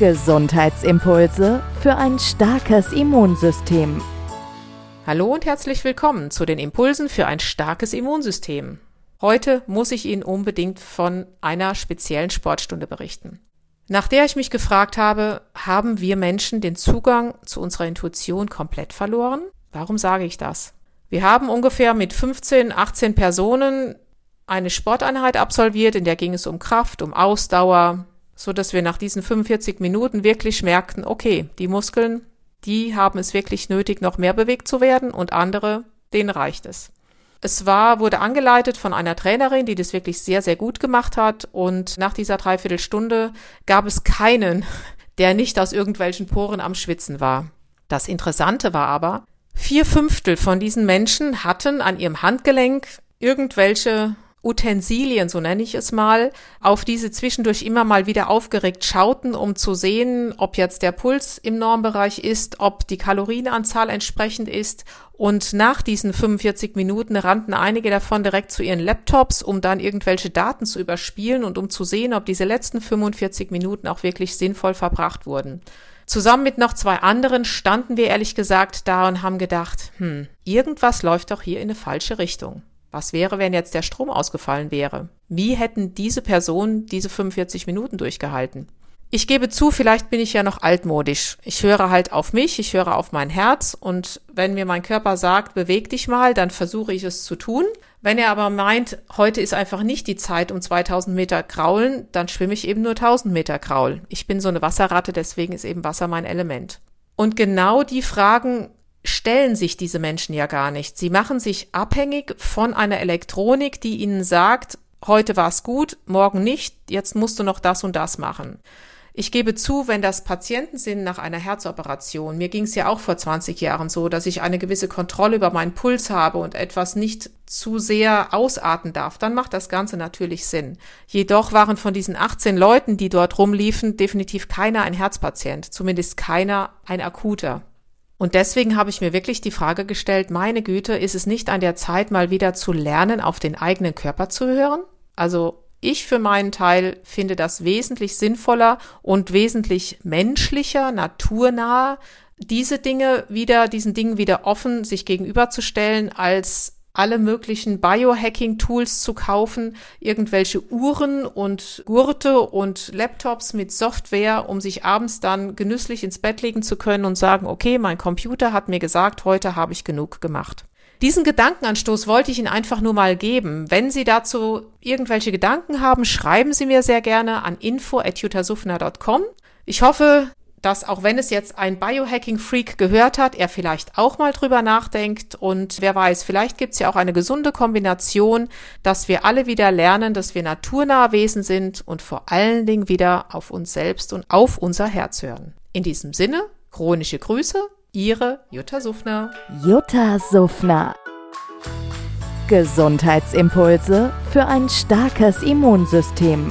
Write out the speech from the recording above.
Gesundheitsimpulse für ein starkes Immunsystem. Hallo und herzlich willkommen zu den Impulsen für ein starkes Immunsystem. Heute muss ich Ihnen unbedingt von einer speziellen Sportstunde berichten. Nach der ich mich gefragt habe, haben wir Menschen den Zugang zu unserer Intuition komplett verloren? Warum sage ich das? Wir haben ungefähr mit 15, 18 Personen eine Sporteinheit absolviert, in der ging es um Kraft, um Ausdauer, so dass wir nach diesen 45 Minuten wirklich merkten, okay, die Muskeln, die haben es wirklich nötig, noch mehr bewegt zu werden und andere, denen reicht es. Es war, wurde angeleitet von einer Trainerin, die das wirklich sehr, sehr gut gemacht hat. Und nach dieser Dreiviertelstunde gab es keinen, der nicht aus irgendwelchen Poren am Schwitzen war. Das Interessante war aber, vier Fünftel von diesen Menschen hatten an ihrem Handgelenk irgendwelche Utensilien, so nenne ich es mal, auf diese zwischendurch immer mal wieder aufgeregt schauten, um zu sehen, ob jetzt der Puls im Normbereich ist, ob die Kalorienanzahl entsprechend ist. Und nach diesen 45 Minuten rannten einige davon direkt zu ihren Laptops, um dann irgendwelche Daten zu überspielen und um zu sehen, ob diese letzten 45 Minuten auch wirklich sinnvoll verbracht wurden. Zusammen mit noch zwei anderen standen wir ehrlich gesagt da und haben gedacht, hm, irgendwas läuft doch hier in eine falsche Richtung. Was wäre, wenn jetzt der Strom ausgefallen wäre? Wie hätten diese Personen diese 45 Minuten durchgehalten? Ich gebe zu, vielleicht bin ich ja noch altmodisch. Ich höre halt auf mich, ich höre auf mein Herz und wenn mir mein Körper sagt, beweg dich mal, dann versuche ich es zu tun. Wenn er aber meint, heute ist einfach nicht die Zeit um 2000 Meter kraulen, dann schwimme ich eben nur 1000 Meter Kraul. Ich bin so eine Wasserratte, deswegen ist eben Wasser mein Element. Und genau die Fragen stellen sich diese Menschen ja gar nicht. Sie machen sich abhängig von einer Elektronik, die ihnen sagt, heute war es gut, morgen nicht, jetzt musst du noch das und das machen. Ich gebe zu, wenn das Patienten sind nach einer Herzoperation, mir ging es ja auch vor 20 Jahren so, dass ich eine gewisse Kontrolle über meinen Puls habe und etwas nicht zu sehr ausarten darf, dann macht das Ganze natürlich Sinn. Jedoch waren von diesen 18 Leuten, die dort rumliefen, definitiv keiner ein Herzpatient, zumindest keiner ein akuter. Und deswegen habe ich mir wirklich die Frage gestellt, meine Güte, ist es nicht an der Zeit, mal wieder zu lernen, auf den eigenen Körper zu hören? Also ich für meinen Teil finde das wesentlich sinnvoller und wesentlich menschlicher, naturnah, diese Dinge wieder, diesen Dingen wieder offen sich gegenüberzustellen, als alle möglichen Biohacking-Tools zu kaufen, irgendwelche Uhren und Gurte und Laptops mit Software, um sich abends dann genüsslich ins Bett legen zu können und sagen, okay, mein Computer hat mir gesagt, heute habe ich genug gemacht. Diesen Gedankenanstoß wollte ich Ihnen einfach nur mal geben. Wenn Sie dazu irgendwelche Gedanken haben, schreiben Sie mir sehr gerne an info.jutasufner.com. Ich hoffe, dass auch wenn es jetzt ein Biohacking-Freak gehört hat, er vielleicht auch mal drüber nachdenkt und wer weiß, vielleicht gibt es ja auch eine gesunde Kombination, dass wir alle wieder lernen, dass wir naturnahe Wesen sind und vor allen Dingen wieder auf uns selbst und auf unser Herz hören. In diesem Sinne, chronische Grüße, Ihre Jutta Suffner. Jutta Suffner. Gesundheitsimpulse für ein starkes Immunsystem.